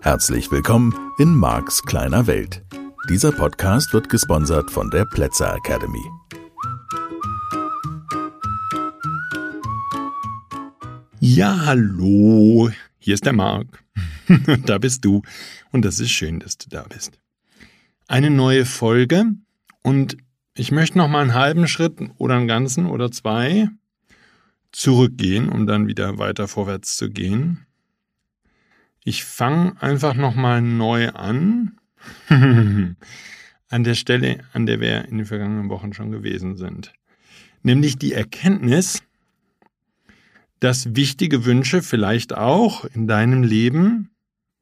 Herzlich willkommen in Marks kleiner Welt. Dieser Podcast wird gesponsert von der Plätzer Academy. Ja, hallo, hier ist der Marc. da bist du und das ist schön, dass du da bist. Eine neue Folge und ich möchte noch mal einen halben Schritt oder einen ganzen oder zwei zurückgehen, um dann wieder weiter vorwärts zu gehen. Ich fange einfach noch mal neu an. an der Stelle, an der wir in den vergangenen Wochen schon gewesen sind. Nämlich die Erkenntnis, dass wichtige Wünsche vielleicht auch in deinem Leben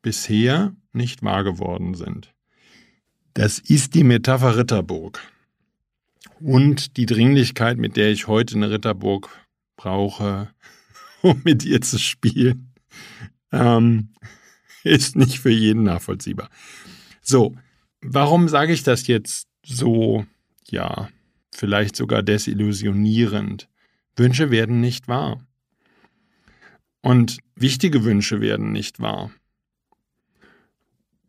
bisher nicht wahr geworden sind. Das ist die Metapher Ritterburg. Und die Dringlichkeit, mit der ich heute eine Ritterburg brauche, um mit ihr zu spielen, ähm, ist nicht für jeden nachvollziehbar. So, warum sage ich das jetzt so, ja, vielleicht sogar desillusionierend? Wünsche werden nicht wahr. Und wichtige Wünsche werden nicht wahr.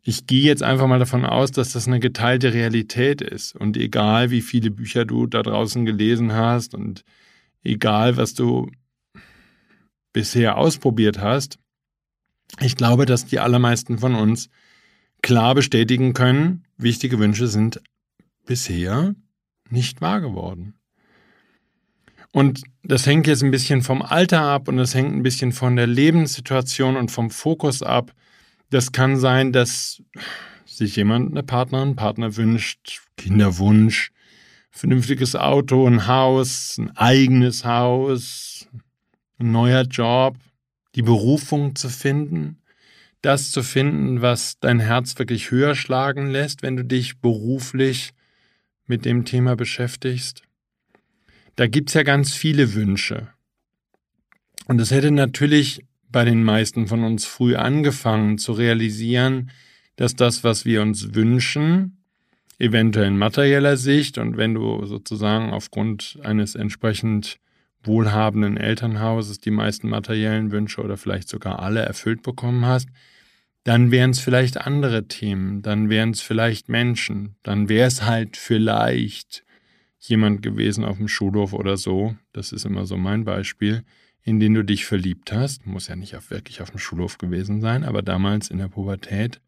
Ich gehe jetzt einfach mal davon aus, dass das eine geteilte Realität ist. Und egal, wie viele Bücher du da draußen gelesen hast und egal, was du bisher ausprobiert hast, ich glaube, dass die allermeisten von uns klar bestätigen können, wichtige Wünsche sind bisher nicht wahr geworden. Und das hängt jetzt ein bisschen vom Alter ab und das hängt ein bisschen von der Lebenssituation und vom Fokus ab. Das kann sein, dass sich jemand eine Partnerin, einen Partner wünscht, Kinderwunsch, vernünftiges Auto, ein Haus, ein eigenes Haus, ein neuer Job, die Berufung zu finden, das zu finden, was dein Herz wirklich höher schlagen lässt, wenn du dich beruflich mit dem Thema beschäftigst da gibt es ja ganz viele Wünsche. Und es hätte natürlich bei den meisten von uns früh angefangen zu realisieren, dass das, was wir uns wünschen, eventuell in materieller Sicht und wenn du sozusagen aufgrund eines entsprechend wohlhabenden Elternhauses die meisten materiellen Wünsche oder vielleicht sogar alle erfüllt bekommen hast, dann wären es vielleicht andere Themen, dann wären es vielleicht Menschen, dann wäre es halt vielleicht jemand gewesen auf dem Schulhof oder so, das ist immer so mein Beispiel, in den du dich verliebt hast, muss ja nicht auf, wirklich auf dem Schulhof gewesen sein, aber damals in der Pubertät.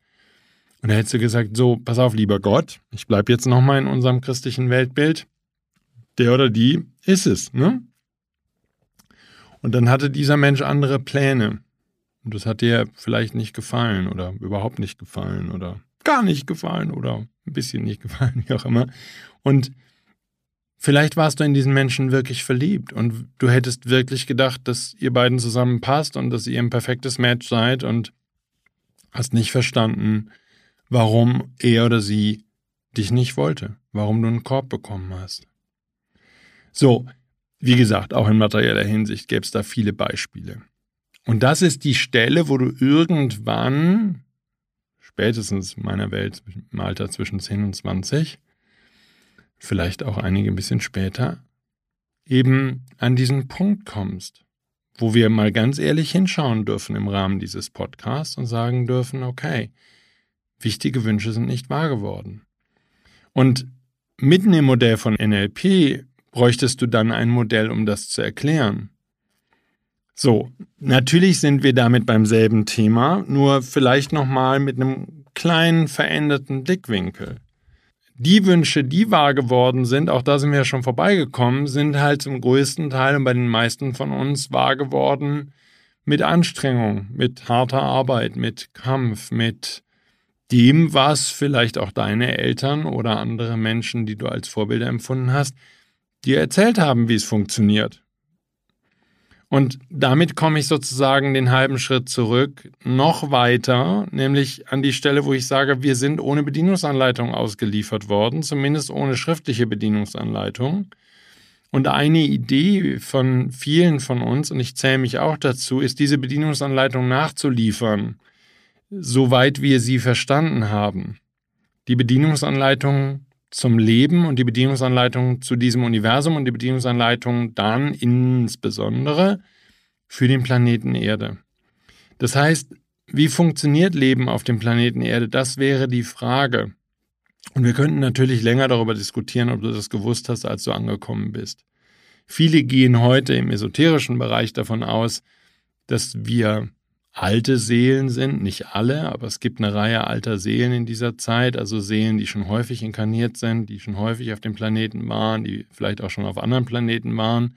Und da hättest du gesagt, so, pass auf, lieber Gott, ich bleibe jetzt nochmal in unserem christlichen Weltbild. Der oder die ist es, ne? Und dann hatte dieser Mensch andere Pläne. Und das hat dir vielleicht nicht gefallen oder überhaupt nicht gefallen oder gar nicht gefallen oder ein bisschen nicht gefallen, wie auch immer. Und Vielleicht warst du in diesen Menschen wirklich verliebt und du hättest wirklich gedacht, dass ihr beiden zusammenpasst und dass ihr ein perfektes Match seid und hast nicht verstanden, warum er oder sie dich nicht wollte, warum du einen Korb bekommen hast. So, wie gesagt, auch in materieller Hinsicht gäbe es da viele Beispiele. Und das ist die Stelle, wo du irgendwann, spätestens in meiner Welt im Alter zwischen 10 und 20, vielleicht auch einige ein bisschen später, eben an diesen Punkt kommst, wo wir mal ganz ehrlich hinschauen dürfen im Rahmen dieses Podcasts und sagen dürfen, okay, wichtige Wünsche sind nicht wahr geworden. Und mitten im Modell von NLP bräuchtest du dann ein Modell, um das zu erklären. So, natürlich sind wir damit beim selben Thema, nur vielleicht nochmal mit einem kleinen veränderten Blickwinkel die Wünsche, die wahr geworden sind, auch da sind wir ja schon vorbeigekommen, sind halt zum größten Teil und bei den meisten von uns wahr geworden mit Anstrengung, mit harter Arbeit, mit Kampf, mit dem, was vielleicht auch deine Eltern oder andere Menschen, die du als Vorbilder empfunden hast, dir erzählt haben, wie es funktioniert. Und damit komme ich sozusagen den halben Schritt zurück, noch weiter, nämlich an die Stelle, wo ich sage, wir sind ohne Bedienungsanleitung ausgeliefert worden, zumindest ohne schriftliche Bedienungsanleitung. Und eine Idee von vielen von uns, und ich zähle mich auch dazu, ist diese Bedienungsanleitung nachzuliefern, soweit wir sie verstanden haben. Die Bedienungsanleitung zum Leben und die Bedienungsanleitung zu diesem Universum und die Bedienungsanleitung dann insbesondere für den Planeten Erde. Das heißt, wie funktioniert Leben auf dem Planeten Erde? Das wäre die Frage. Und wir könnten natürlich länger darüber diskutieren, ob du das gewusst hast, als du angekommen bist. Viele gehen heute im esoterischen Bereich davon aus, dass wir alte Seelen sind, nicht alle, aber es gibt eine Reihe alter Seelen in dieser Zeit, also Seelen, die schon häufig inkarniert sind, die schon häufig auf dem Planeten waren, die vielleicht auch schon auf anderen Planeten waren,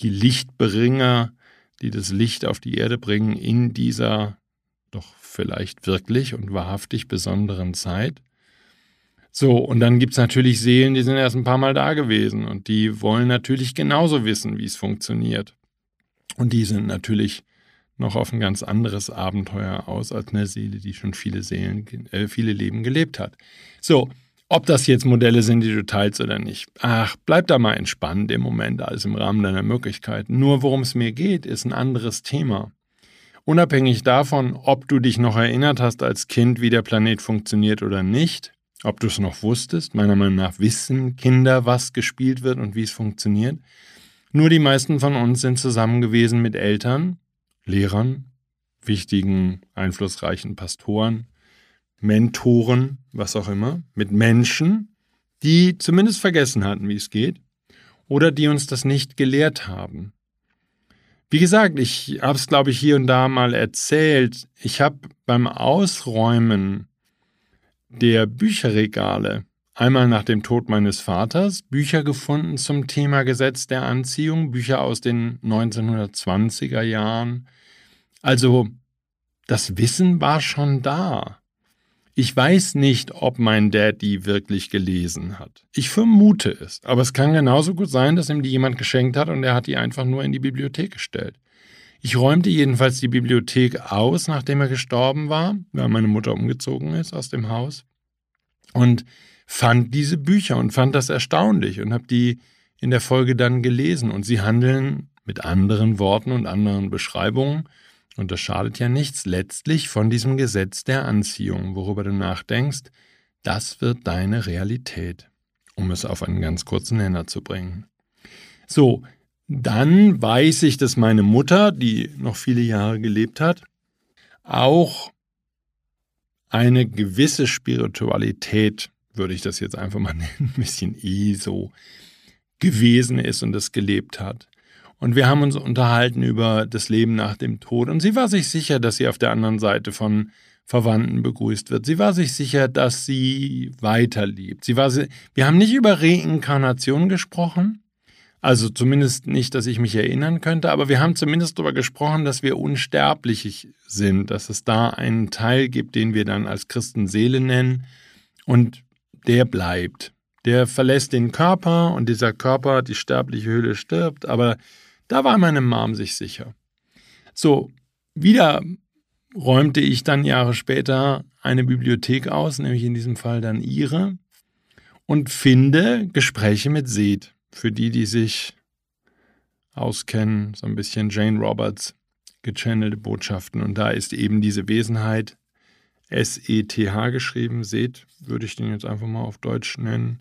die Lichtbringer, die das Licht auf die Erde bringen in dieser doch vielleicht wirklich und wahrhaftig besonderen Zeit. So, und dann gibt es natürlich Seelen, die sind erst ein paar Mal da gewesen und die wollen natürlich genauso wissen, wie es funktioniert. Und die sind natürlich noch auf ein ganz anderes Abenteuer aus als eine Seele, die schon viele Seelen, äh, viele Leben gelebt hat. So, ob das jetzt Modelle sind, die du teilst oder nicht. Ach, bleib da mal entspannt im Moment, alles im Rahmen deiner Möglichkeiten. Nur worum es mir geht, ist ein anderes Thema. Unabhängig davon, ob du dich noch erinnert hast als Kind, wie der Planet funktioniert oder nicht, ob du es noch wusstest, meiner Meinung nach wissen Kinder, was gespielt wird und wie es funktioniert. Nur die meisten von uns sind zusammen gewesen mit Eltern, Lehrern, wichtigen, einflussreichen Pastoren, Mentoren, was auch immer, mit Menschen, die zumindest vergessen hatten, wie es geht, oder die uns das nicht gelehrt haben. Wie gesagt, ich habe es, glaube ich, hier und da mal erzählt. Ich habe beim Ausräumen der Bücherregale einmal nach dem Tod meines Vaters Bücher gefunden zum Thema Gesetz der Anziehung, Bücher aus den 1920er Jahren. Also das Wissen war schon da. Ich weiß nicht, ob mein Dad die wirklich gelesen hat. Ich vermute es, aber es kann genauso gut sein, dass ihm die jemand geschenkt hat und er hat die einfach nur in die Bibliothek gestellt. Ich räumte jedenfalls die Bibliothek aus, nachdem er gestorben war, weil meine Mutter umgezogen ist aus dem Haus. Und fand diese Bücher und fand das erstaunlich und habe die in der Folge dann gelesen. Und sie handeln mit anderen Worten und anderen Beschreibungen, und das schadet ja nichts, letztlich von diesem Gesetz der Anziehung, worüber du nachdenkst, das wird deine Realität, um es auf einen ganz kurzen Nenner zu bringen. So, dann weiß ich, dass meine Mutter, die noch viele Jahre gelebt hat, auch eine gewisse Spiritualität, würde ich das jetzt einfach mal nennen, ein bisschen eh so gewesen ist und das gelebt hat. Und wir haben uns unterhalten über das Leben nach dem Tod. Und sie war sich sicher, dass sie auf der anderen Seite von Verwandten begrüßt wird. Sie war sich sicher, dass sie weiterlebt. Sie war, wir haben nicht über Reinkarnation gesprochen, also zumindest nicht, dass ich mich erinnern könnte, aber wir haben zumindest darüber gesprochen, dass wir unsterblich sind, dass es da einen Teil gibt, den wir dann als Christen Seele nennen und der bleibt. Der verlässt den Körper und dieser Körper, die sterbliche Hülle stirbt, aber da war meine Mom sich sicher. So, wieder räumte ich dann Jahre später eine Bibliothek aus, nämlich in diesem Fall dann ihre, und finde Gespräche mit Seth für die, die sich auskennen, so ein bisschen Jane Roberts gechannelte Botschaften. Und da ist eben diese Wesenheit S-E-T-H geschrieben. Seht, würde ich den jetzt einfach mal auf Deutsch nennen.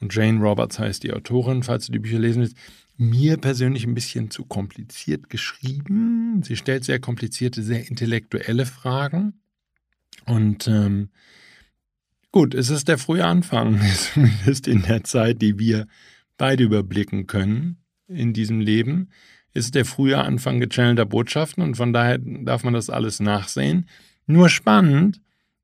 Und Jane Roberts heißt die Autorin, falls du die Bücher lesen willst. Mir persönlich ein bisschen zu kompliziert geschrieben. Sie stellt sehr komplizierte, sehr intellektuelle Fragen. Und ähm, gut, es ist der frühe Anfang, zumindest in der Zeit, die wir beide überblicken können in diesem Leben, ist der frühe Anfang gechannelter Botschaften und von daher darf man das alles nachsehen. Nur spannend,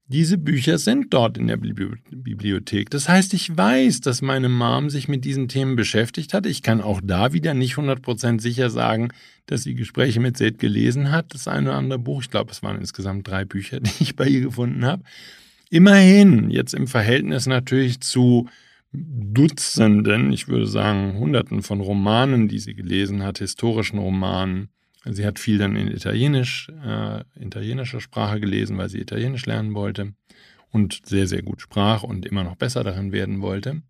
diese Bücher sind dort in der Bibliothek. Das heißt, ich weiß, dass meine Mom sich mit diesen Themen beschäftigt hat. Ich kann auch da wieder nicht 100% sicher sagen, dass sie Gespräche mit Seth gelesen hat. Das eine oder andere Buch, ich glaube, es waren insgesamt drei Bücher, die ich bei ihr gefunden habe. Immerhin, jetzt im Verhältnis natürlich zu Dutzenden, ich würde sagen Hunderten von Romanen, die sie gelesen hat, historischen Romanen. Sie hat viel dann in Italienisch, äh, italienischer Sprache gelesen, weil sie Italienisch lernen wollte und sehr, sehr gut sprach und immer noch besser darin werden wollte.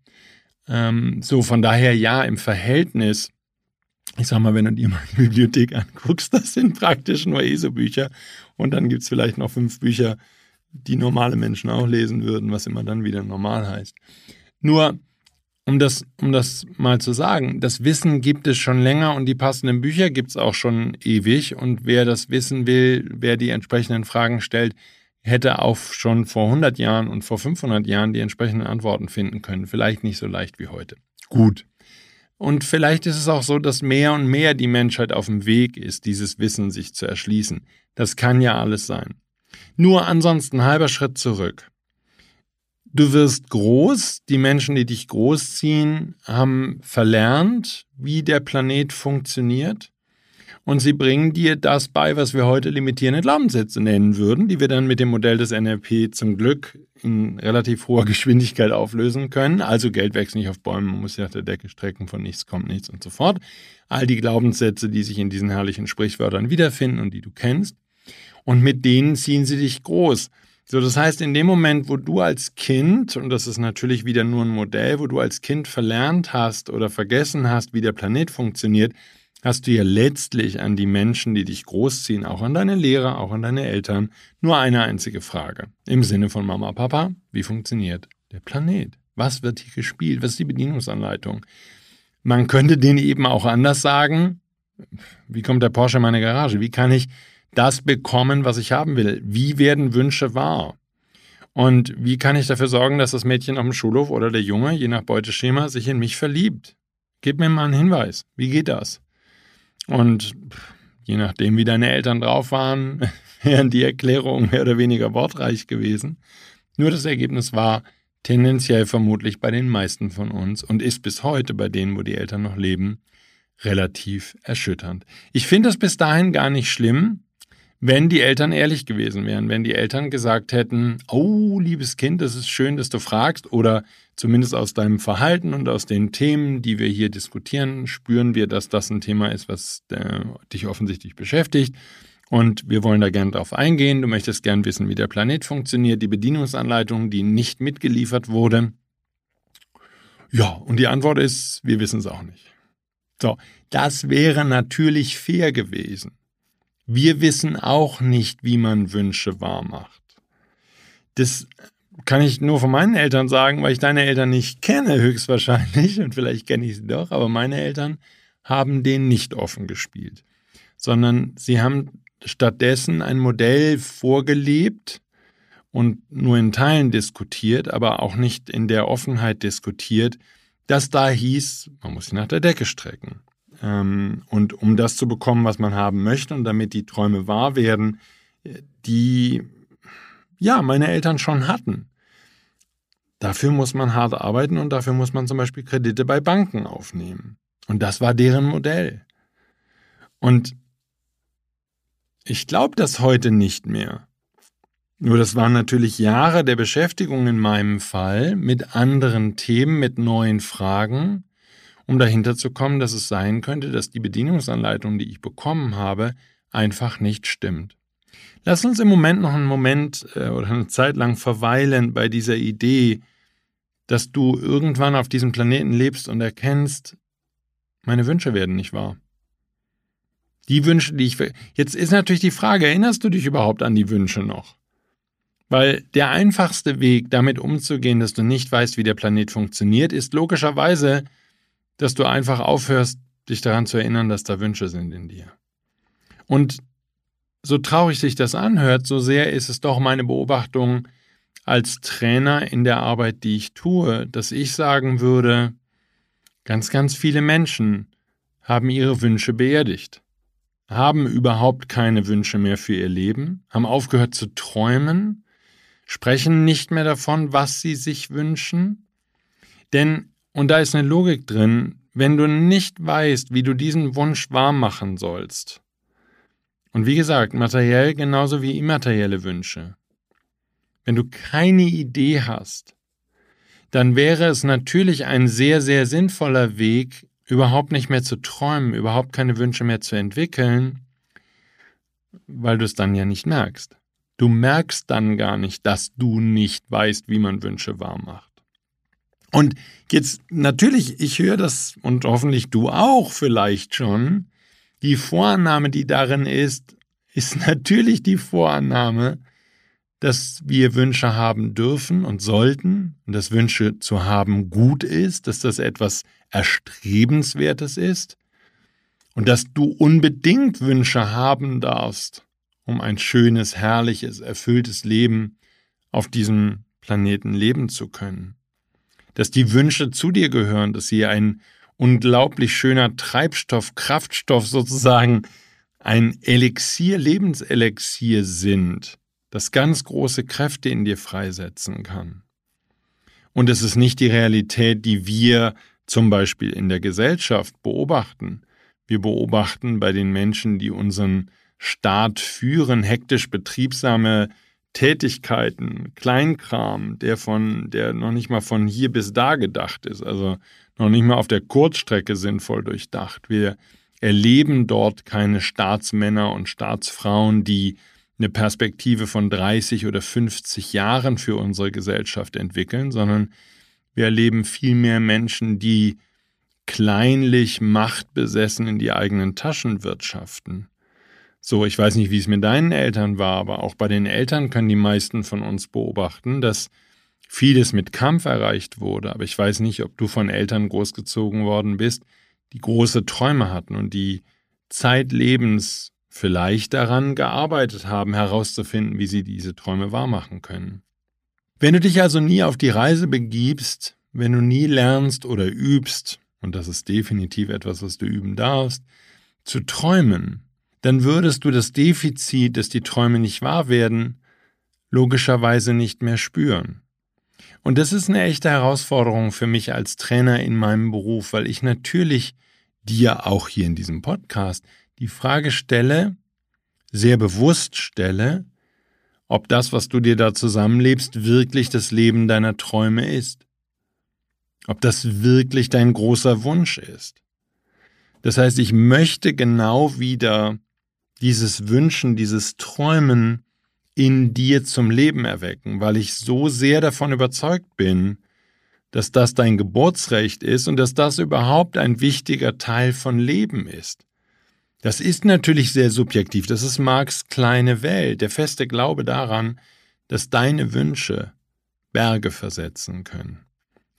Ähm, so, von daher ja, im Verhältnis, ich sag mal, wenn du dir mal die Bibliothek anguckst, das sind praktisch nur ESO-Bücher und dann gibt es vielleicht noch fünf Bücher, die normale Menschen auch lesen würden, was immer dann wieder normal heißt. Nur, um das, um das mal zu sagen, das Wissen gibt es schon länger und die passenden Bücher gibt es auch schon ewig. Und wer das wissen will, wer die entsprechenden Fragen stellt, hätte auch schon vor 100 Jahren und vor 500 Jahren die entsprechenden Antworten finden können. Vielleicht nicht so leicht wie heute. Gut. Und vielleicht ist es auch so, dass mehr und mehr die Menschheit auf dem Weg ist, dieses Wissen sich zu erschließen. Das kann ja alles sein. Nur ansonsten halber Schritt zurück. Du wirst groß, die Menschen, die dich großziehen, haben verlernt, wie der Planet funktioniert und sie bringen dir das bei, was wir heute limitierende Glaubenssätze nennen würden, die wir dann mit dem Modell des NLP zum Glück in relativ hoher Geschwindigkeit auflösen können. Also Geld wächst nicht auf Bäumen, man muss sich nach der Decke strecken, von nichts kommt nichts und so fort. All die Glaubenssätze, die sich in diesen herrlichen Sprichwörtern wiederfinden und die du kennst. Und mit denen ziehen sie dich groß. So, das heißt, in dem Moment, wo du als Kind, und das ist natürlich wieder nur ein Modell, wo du als Kind verlernt hast oder vergessen hast, wie der Planet funktioniert, hast du ja letztlich an die Menschen, die dich großziehen, auch an deine Lehrer, auch an deine Eltern, nur eine einzige Frage. Im Sinne von Mama, Papa, wie funktioniert der Planet? Was wird hier gespielt? Was ist die Bedienungsanleitung? Man könnte den eben auch anders sagen. Wie kommt der Porsche in meine Garage? Wie kann ich das bekommen, was ich haben will? Wie werden Wünsche wahr? Und wie kann ich dafür sorgen, dass das Mädchen auf dem Schulhof oder der Junge, je nach Beuteschema, sich in mich verliebt? Gib mir mal einen Hinweis. Wie geht das? Und je nachdem, wie deine Eltern drauf waren, wären die Erklärungen mehr oder weniger wortreich gewesen. Nur das Ergebnis war tendenziell vermutlich bei den meisten von uns und ist bis heute bei denen, wo die Eltern noch leben, relativ erschütternd. Ich finde es bis dahin gar nicht schlimm, wenn die Eltern ehrlich gewesen wären, wenn die Eltern gesagt hätten, oh, liebes Kind, es ist schön, dass du fragst, oder zumindest aus deinem Verhalten und aus den Themen, die wir hier diskutieren, spüren wir, dass das ein Thema ist, was äh, dich offensichtlich beschäftigt. Und wir wollen da gerne drauf eingehen. Du möchtest gern wissen, wie der Planet funktioniert, die Bedienungsanleitung, die nicht mitgeliefert wurde. Ja, und die Antwort ist, wir wissen es auch nicht. So, das wäre natürlich fair gewesen. Wir wissen auch nicht, wie man Wünsche wahr macht. Das kann ich nur von meinen Eltern sagen, weil ich deine Eltern nicht kenne, höchstwahrscheinlich, und vielleicht kenne ich sie doch, aber meine Eltern haben den nicht offen gespielt, sondern sie haben stattdessen ein Modell vorgelebt und nur in Teilen diskutiert, aber auch nicht in der Offenheit diskutiert, das da hieß, man muss sich nach der Decke strecken. Ähm, und um das zu bekommen, was man haben möchte und damit die Träume wahr werden, die ja meine Eltern schon hatten. Dafür muss man hart arbeiten und dafür muss man zum Beispiel Kredite bei Banken aufnehmen. Und das war deren Modell. Und ich glaube das heute nicht mehr. Nur das waren natürlich Jahre der Beschäftigung in meinem Fall mit anderen Themen, mit neuen Fragen um dahinter zu kommen, dass es sein könnte, dass die Bedienungsanleitung, die ich bekommen habe, einfach nicht stimmt. Lass uns im Moment noch einen Moment äh, oder eine Zeit lang verweilen bei dieser Idee, dass du irgendwann auf diesem Planeten lebst und erkennst, meine Wünsche werden nicht wahr. Die Wünsche, die ich. Jetzt ist natürlich die Frage, erinnerst du dich überhaupt an die Wünsche noch? Weil der einfachste Weg, damit umzugehen, dass du nicht weißt, wie der Planet funktioniert, ist logischerweise dass du einfach aufhörst, dich daran zu erinnern, dass da Wünsche sind in dir. Und so traurig sich das anhört, so sehr ist es doch meine Beobachtung als Trainer in der Arbeit, die ich tue, dass ich sagen würde, ganz, ganz viele Menschen haben ihre Wünsche beerdigt, haben überhaupt keine Wünsche mehr für ihr Leben, haben aufgehört zu träumen, sprechen nicht mehr davon, was sie sich wünschen, denn und da ist eine Logik drin, wenn du nicht weißt, wie du diesen Wunsch wahr machen sollst. Und wie gesagt, materiell genauso wie immaterielle Wünsche. Wenn du keine Idee hast, dann wäre es natürlich ein sehr, sehr sinnvoller Weg, überhaupt nicht mehr zu träumen, überhaupt keine Wünsche mehr zu entwickeln, weil du es dann ja nicht merkst. Du merkst dann gar nicht, dass du nicht weißt, wie man Wünsche wahr macht. Und jetzt natürlich, ich höre das und hoffentlich du auch vielleicht schon. Die Vorannahme, die darin ist, ist natürlich die Vorannahme, dass wir Wünsche haben dürfen und sollten und dass Wünsche zu haben gut ist, dass das etwas Erstrebenswertes ist und dass du unbedingt Wünsche haben darfst, um ein schönes, herrliches, erfülltes Leben auf diesem Planeten leben zu können. Dass die Wünsche zu dir gehören, dass sie ein unglaublich schöner Treibstoff, Kraftstoff sozusagen, ein Elixier, Lebenselixier sind, das ganz große Kräfte in dir freisetzen kann. Und es ist nicht die Realität, die wir zum Beispiel in der Gesellschaft beobachten. Wir beobachten bei den Menschen, die unseren Staat führen, hektisch betriebsame Tätigkeiten, Kleinkram, der von, der noch nicht mal von hier bis da gedacht ist, also noch nicht mal auf der Kurzstrecke sinnvoll durchdacht. Wir erleben dort keine Staatsmänner und Staatsfrauen, die eine Perspektive von 30 oder 50 Jahren für unsere Gesellschaft entwickeln, sondern wir erleben viel mehr Menschen, die kleinlich machtbesessen in die eigenen Taschen wirtschaften. So, ich weiß nicht, wie es mit deinen Eltern war, aber auch bei den Eltern können die meisten von uns beobachten, dass vieles mit Kampf erreicht wurde. Aber ich weiß nicht, ob du von Eltern großgezogen worden bist, die große Träume hatten und die zeitlebens vielleicht daran gearbeitet haben, herauszufinden, wie sie diese Träume wahrmachen können. Wenn du dich also nie auf die Reise begibst, wenn du nie lernst oder übst, und das ist definitiv etwas, was du üben darfst, zu träumen, dann würdest du das Defizit, dass die Träume nicht wahr werden, logischerweise nicht mehr spüren. Und das ist eine echte Herausforderung für mich als Trainer in meinem Beruf, weil ich natürlich dir auch hier in diesem Podcast die Frage stelle, sehr bewusst stelle, ob das, was du dir da zusammenlebst, wirklich das Leben deiner Träume ist. Ob das wirklich dein großer Wunsch ist. Das heißt, ich möchte genau wieder dieses Wünschen, dieses Träumen in dir zum Leben erwecken, weil ich so sehr davon überzeugt bin, dass das dein Geburtsrecht ist und dass das überhaupt ein wichtiger Teil von Leben ist. Das ist natürlich sehr subjektiv, das ist Marx kleine Welt, der feste Glaube daran, dass deine Wünsche Berge versetzen können.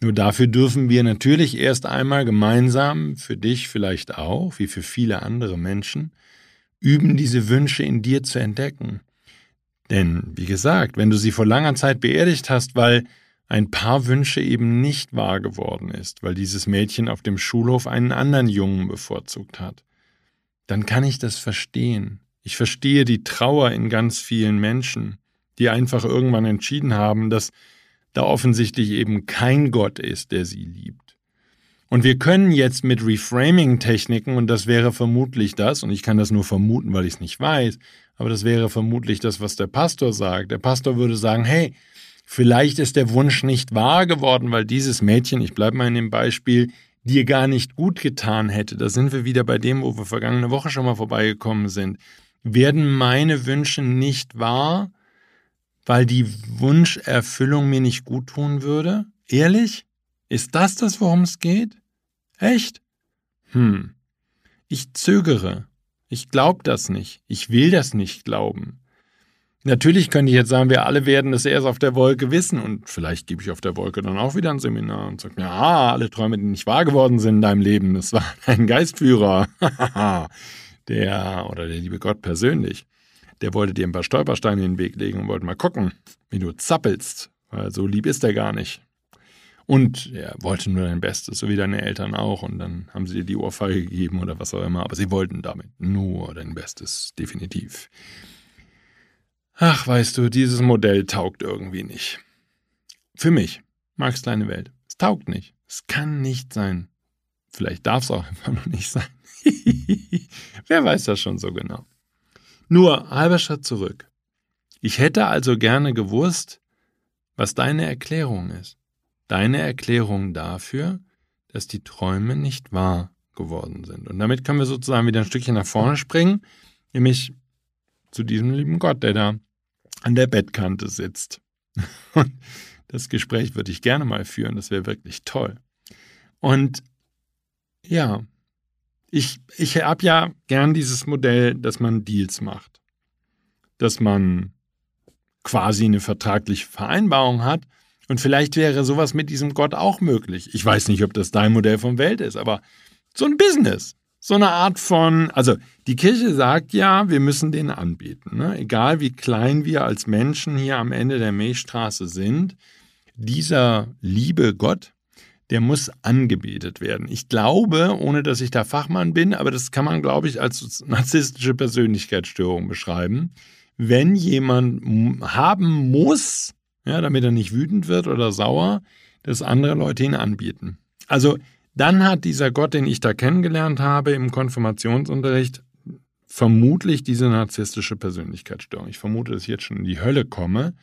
Nur dafür dürfen wir natürlich erst einmal gemeinsam, für dich vielleicht auch, wie für viele andere Menschen, üben, diese Wünsche in dir zu entdecken. Denn, wie gesagt, wenn du sie vor langer Zeit beerdigt hast, weil ein paar Wünsche eben nicht wahr geworden ist, weil dieses Mädchen auf dem Schulhof einen anderen Jungen bevorzugt hat, dann kann ich das verstehen. Ich verstehe die Trauer in ganz vielen Menschen, die einfach irgendwann entschieden haben, dass da offensichtlich eben kein Gott ist, der sie liebt. Und wir können jetzt mit Reframing-Techniken, und das wäre vermutlich das, und ich kann das nur vermuten, weil ich es nicht weiß, aber das wäre vermutlich das, was der Pastor sagt. Der Pastor würde sagen, hey, vielleicht ist der Wunsch nicht wahr geworden, weil dieses Mädchen, ich bleibe mal in dem Beispiel, dir gar nicht gut getan hätte. Da sind wir wieder bei dem, wo wir vergangene Woche schon mal vorbeigekommen sind. Werden meine Wünsche nicht wahr, weil die Wunscherfüllung mir nicht gut tun würde? Ehrlich? Ist das das, worum es geht? Echt? Hm. Ich zögere. Ich glaube das nicht. Ich will das nicht glauben. Natürlich könnte ich jetzt sagen, wir alle werden es erst auf der Wolke wissen und vielleicht gebe ich auf der Wolke dann auch wieder ein Seminar und sage, ja, alle Träume, die nicht wahr geworden sind in deinem Leben, das war ein Geistführer. der oder der liebe Gott persönlich, der wollte dir ein paar Stolpersteine in den Weg legen und wollte mal gucken, wie du zappelst, weil so lieb ist er gar nicht. Und er wollte nur dein Bestes, so wie deine Eltern auch. Und dann haben sie dir die Ohrfeige gegeben oder was auch immer. Aber sie wollten damit nur dein Bestes, definitiv. Ach, weißt du, dieses Modell taugt irgendwie nicht. Für mich, Max kleine Welt. Es taugt nicht. Es kann nicht sein. Vielleicht darf es auch einfach noch nicht sein. Wer weiß das schon so genau. Nur halber Schritt zurück. Ich hätte also gerne gewusst, was deine Erklärung ist deine Erklärung dafür, dass die Träume nicht wahr geworden sind. Und damit können wir sozusagen wieder ein Stückchen nach vorne springen, nämlich zu diesem lieben Gott, der da an der Bettkante sitzt. Und das Gespräch würde ich gerne mal führen, das wäre wirklich toll. Und ja, ich, ich habe ja gern dieses Modell, dass man Deals macht. Dass man quasi eine vertragliche Vereinbarung hat. Und vielleicht wäre sowas mit diesem Gott auch möglich. Ich weiß nicht, ob das dein Modell von Welt ist, aber so ein Business. So eine Art von, also die Kirche sagt ja, wir müssen den anbieten. Ne? Egal wie klein wir als Menschen hier am Ende der Milchstraße sind, dieser liebe Gott, der muss angebetet werden. Ich glaube, ohne dass ich da Fachmann bin, aber das kann man, glaube ich, als narzisstische Persönlichkeitsstörung beschreiben. Wenn jemand haben muss, ja, damit er nicht wütend wird oder sauer, dass andere Leute ihn anbieten. Also dann hat dieser Gott, den ich da kennengelernt habe im Konfirmationsunterricht, vermutlich diese narzisstische Persönlichkeitsstörung. Ich vermute, dass ich jetzt schon in die Hölle komme,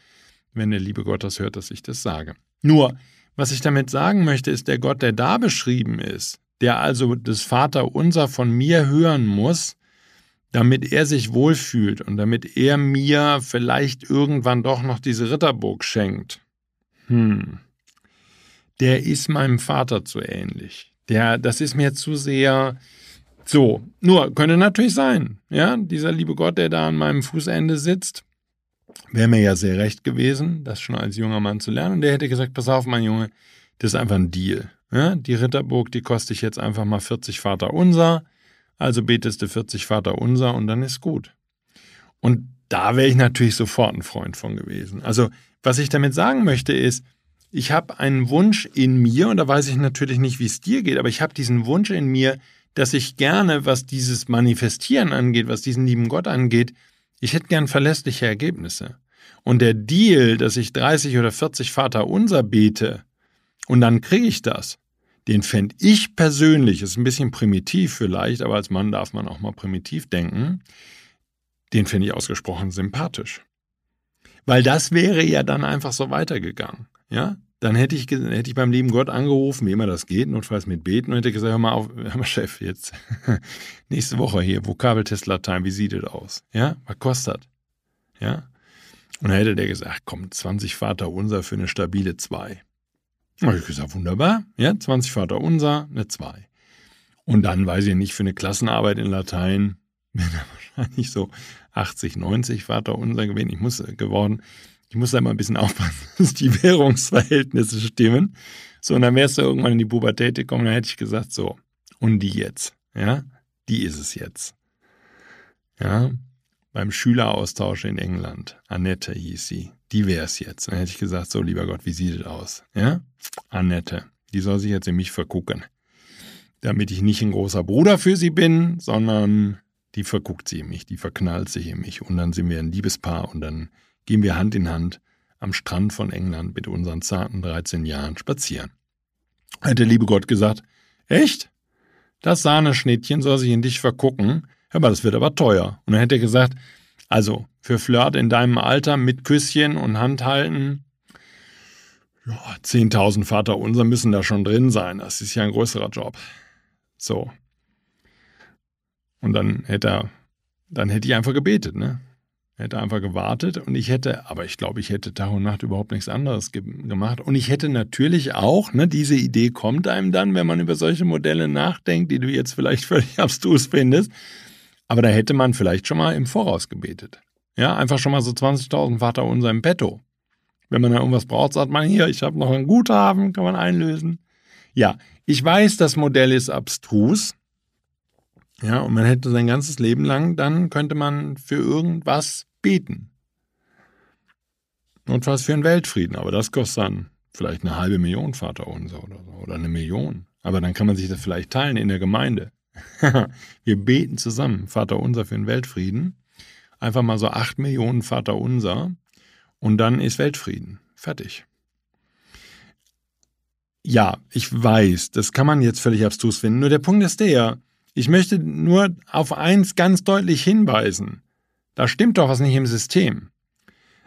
wenn der liebe Gott das hört, dass ich das sage. Nur, was ich damit sagen möchte, ist, der Gott, der da beschrieben ist, der also das Vaterunser von mir hören muss, damit er sich wohlfühlt und damit er mir vielleicht irgendwann doch noch diese Ritterburg schenkt. Hm. Der ist meinem Vater zu ähnlich. Der, das ist mir zu sehr so. Nur, könnte natürlich sein, ja, dieser liebe Gott, der da an meinem Fußende sitzt, wäre mir ja sehr recht gewesen, das schon als junger Mann zu lernen. Und der hätte gesagt, pass auf, mein Junge, das ist einfach ein Deal. Ja, die Ritterburg, die kostet ich jetzt einfach mal 40 Vater unser. Also betest du 40 Vater unser und dann ist gut. Und da wäre ich natürlich sofort ein Freund von gewesen. Also, was ich damit sagen möchte ist, ich habe einen Wunsch in mir, und da weiß ich natürlich nicht, wie es dir geht, aber ich habe diesen Wunsch in mir, dass ich gerne, was dieses Manifestieren angeht, was diesen lieben Gott angeht, ich hätte gern verlässliche Ergebnisse. Und der Deal, dass ich 30 oder 40 Vater unser bete und dann kriege ich das, den fände ich persönlich, ist ein bisschen primitiv vielleicht, aber als Mann darf man auch mal primitiv denken, den finde ich ausgesprochen sympathisch. Weil das wäre ja dann einfach so weitergegangen. Ja, dann hätte ich, hätte ich beim lieben Gott angerufen, wie immer das geht, notfalls mit Beten, und hätte gesagt, hör mal auf, hör mal Chef, jetzt nächste Woche hier, Vokabeltest Latein, wie sieht das aus? Ja, was kostet? Ja, und dann hätte der gesagt, komm, 20 Vater unser für eine stabile 2. Da habe ich gesagt, wunderbar, ja, 20 Vater unser, eine 2. Und dann, weiß ich nicht, für eine Klassenarbeit in Latein, wäre wahrscheinlich so 80, 90 Vater unser gewesen, ich muss äh, geworden, ich muss da mal ein bisschen aufpassen, dass die Währungsverhältnisse stimmen. So, und dann wärst du irgendwann in die Pubertät gekommen, dann hätte ich gesagt, so, und die jetzt, ja, die ist es jetzt. Ja, beim Schüleraustausch in England, Annette hieß sie, die wäre es jetzt. Dann hätte ich gesagt, so, lieber Gott, wie sieht es aus? Ja, Annette, die soll sich jetzt in mich vergucken. Damit ich nicht ein großer Bruder für sie bin, sondern die verguckt sie in mich, die verknallt sich in mich und dann sind wir ein Liebespaar und dann gehen wir Hand in Hand am Strand von England mit unseren zarten 13 Jahren spazieren. Hat der liebe Gott gesagt, echt? Das Sahneschnittchen soll sich in dich vergucken, aber das wird aber teuer. Und dann hätte er gesagt, also für Flirt in deinem Alter mit Küsschen und Handhalten, ja, 10.000 Vater unser müssen da schon drin sein. Das ist ja ein größerer Job. So. Und dann hätte er, dann hätte ich einfach gebetet, ne? hätte einfach gewartet und ich hätte, aber ich glaube, ich hätte Tag und Nacht überhaupt nichts anderes ge gemacht. Und ich hätte natürlich auch, ne, diese Idee kommt einem dann, wenn man über solche Modelle nachdenkt, die du jetzt vielleicht völlig abstrus findest. Aber da hätte man vielleicht schon mal im Voraus gebetet. Ja, einfach schon mal so 20.000 Vater unser im Petto. Wenn man da irgendwas braucht, sagt man hier, ich habe noch ein Guthaben, kann man einlösen. Ja, ich weiß, das Modell ist abstrus. Ja, und man hätte sein ganzes Leben lang, dann könnte man für irgendwas beten. Notfalls für einen Weltfrieden, aber das kostet dann vielleicht eine halbe Million Vater unser oder so, oder eine Million. Aber dann kann man sich das vielleicht teilen in der Gemeinde. Wir beten zusammen, Vater unser für den Weltfrieden. Einfach mal so acht Millionen Vater unser und dann ist Weltfrieden. Fertig. Ja, ich weiß, das kann man jetzt völlig abstrus finden. Nur der Punkt ist der, ich möchte nur auf eins ganz deutlich hinweisen. Da stimmt doch was nicht im System.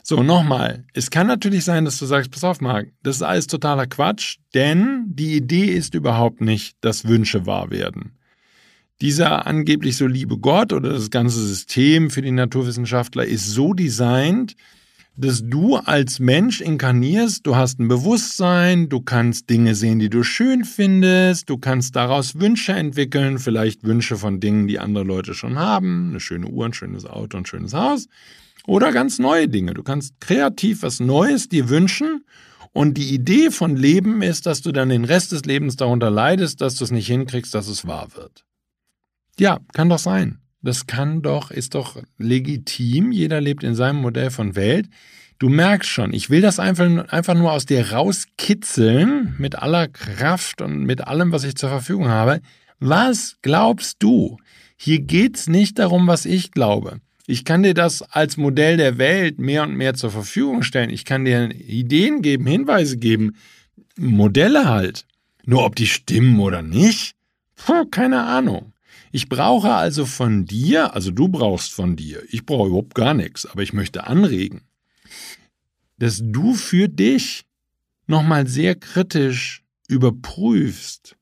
So, nochmal. Es kann natürlich sein, dass du sagst, pass auf, Marc, das ist alles totaler Quatsch, denn die Idee ist überhaupt nicht, dass Wünsche wahr werden. Dieser angeblich so liebe Gott oder das ganze System für die Naturwissenschaftler ist so designt, dass du als Mensch inkarnierst, du hast ein Bewusstsein, du kannst Dinge sehen, die du schön findest, du kannst daraus Wünsche entwickeln, vielleicht Wünsche von Dingen, die andere Leute schon haben, eine schöne Uhr, ein schönes Auto, ein schönes Haus. Oder ganz neue Dinge. Du kannst kreativ was Neues dir wünschen und die Idee von Leben ist, dass du dann den Rest des Lebens darunter leidest, dass du es nicht hinkriegst, dass es wahr wird. Ja, kann doch sein. Das kann doch, ist doch legitim. Jeder lebt in seinem Modell von Welt. Du merkst schon, ich will das einfach, einfach nur aus dir rauskitzeln mit aller Kraft und mit allem, was ich zur Verfügung habe. Was glaubst du? Hier geht's nicht darum, was ich glaube. Ich kann dir das als Modell der Welt mehr und mehr zur Verfügung stellen. Ich kann dir Ideen geben, Hinweise geben, Modelle halt. Nur ob die stimmen oder nicht? Puh, keine Ahnung. Ich brauche also von dir, also du brauchst von dir, ich brauche überhaupt gar nichts, aber ich möchte anregen, dass du für dich nochmal sehr kritisch überprüfst,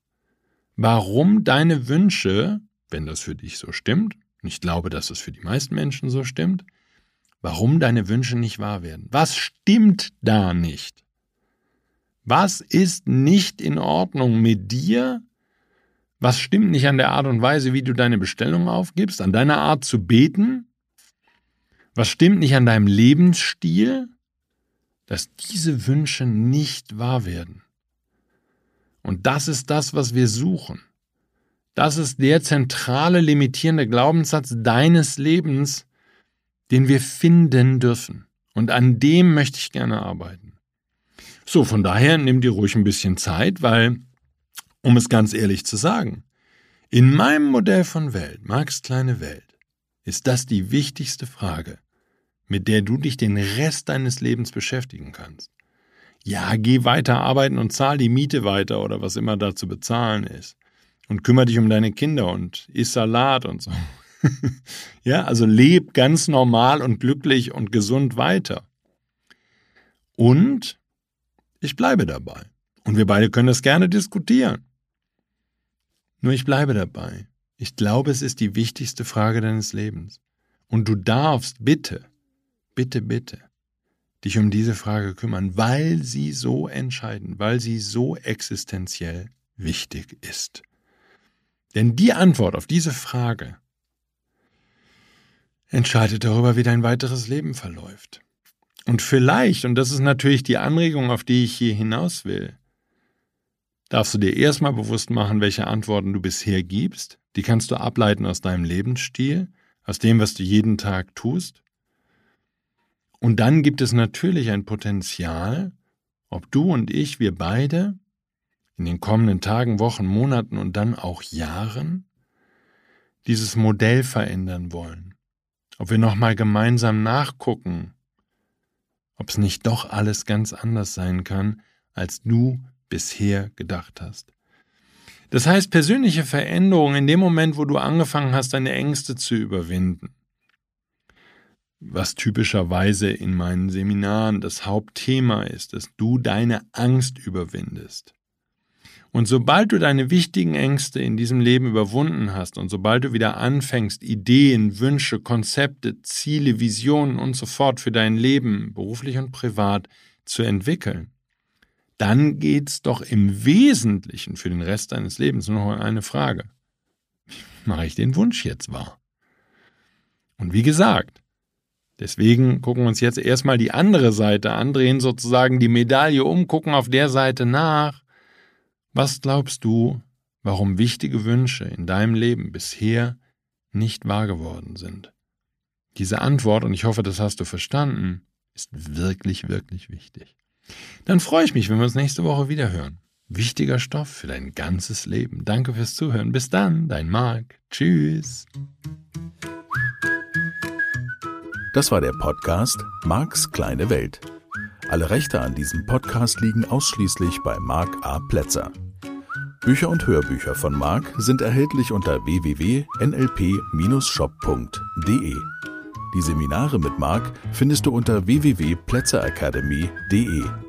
warum deine Wünsche, wenn das für dich so stimmt, und ich glaube, dass es für die meisten Menschen so stimmt, warum deine Wünsche nicht wahr werden. Was stimmt da nicht? Was ist nicht in Ordnung mit dir? Was stimmt nicht an der Art und Weise, wie du deine Bestellung aufgibst, an deiner Art zu beten? Was stimmt nicht an deinem Lebensstil? dass diese Wünsche nicht wahr werden. Und das ist das, was wir suchen. Das ist der zentrale limitierende Glaubenssatz deines Lebens, den wir finden dürfen. Und an dem möchte ich gerne arbeiten. So, von daher nimm dir ruhig ein bisschen Zeit, weil, um es ganz ehrlich zu sagen, in meinem Modell von Welt, Marx kleine Welt, ist das die wichtigste Frage, mit der du dich den Rest deines Lebens beschäftigen kannst. Ja, geh weiter arbeiten und zahl die Miete weiter oder was immer da zu bezahlen ist. Und kümmere dich um deine Kinder und iss Salat und so. ja, also leb ganz normal und glücklich und gesund weiter. Und ich bleibe dabei. Und wir beide können das gerne diskutieren. Nur ich bleibe dabei. Ich glaube, es ist die wichtigste Frage deines Lebens. Und du darfst bitte bitte, bitte dich um diese Frage kümmern, weil sie so entscheidend, weil sie so existenziell wichtig ist. Denn die Antwort auf diese Frage entscheidet darüber, wie dein weiteres Leben verläuft. Und vielleicht, und das ist natürlich die Anregung, auf die ich hier hinaus will, darfst du dir erstmal bewusst machen, welche Antworten du bisher gibst. Die kannst du ableiten aus deinem Lebensstil, aus dem, was du jeden Tag tust. Und dann gibt es natürlich ein Potenzial, ob du und ich, wir beide, in den kommenden Tagen, Wochen, Monaten und dann auch Jahren dieses Modell verändern wollen. Ob wir nochmal gemeinsam nachgucken, ob es nicht doch alles ganz anders sein kann, als du bisher gedacht hast. Das heißt, persönliche Veränderung in dem Moment, wo du angefangen hast, deine Ängste zu überwinden, was typischerweise in meinen Seminaren das Hauptthema ist, dass du deine Angst überwindest. Und sobald du deine wichtigen Ängste in diesem Leben überwunden hast und sobald du wieder anfängst, Ideen, Wünsche, Konzepte, Ziele, Visionen und so fort für dein Leben, beruflich und privat, zu entwickeln, dann geht's doch im Wesentlichen für den Rest deines Lebens nur noch um eine Frage. Mache ich den Wunsch jetzt wahr? Und wie gesagt, Deswegen gucken wir uns jetzt erstmal die andere Seite an, drehen sozusagen die Medaille um, gucken auf der Seite nach. Was glaubst du, warum wichtige Wünsche in deinem Leben bisher nicht wahr geworden sind? Diese Antwort, und ich hoffe, das hast du verstanden, ist wirklich, wirklich wichtig. Dann freue ich mich, wenn wir uns nächste Woche wieder hören. Wichtiger Stoff für dein ganzes Leben. Danke fürs Zuhören. Bis dann, dein Marc. Tschüss. Das war der Podcast Marks kleine Welt. Alle Rechte an diesem Podcast liegen ausschließlich bei Mark A. Plätzer. Bücher und Hörbücher von Mark sind erhältlich unter www.nlp-shop.de. Die Seminare mit Mark findest du unter www.plätzeracademy.de.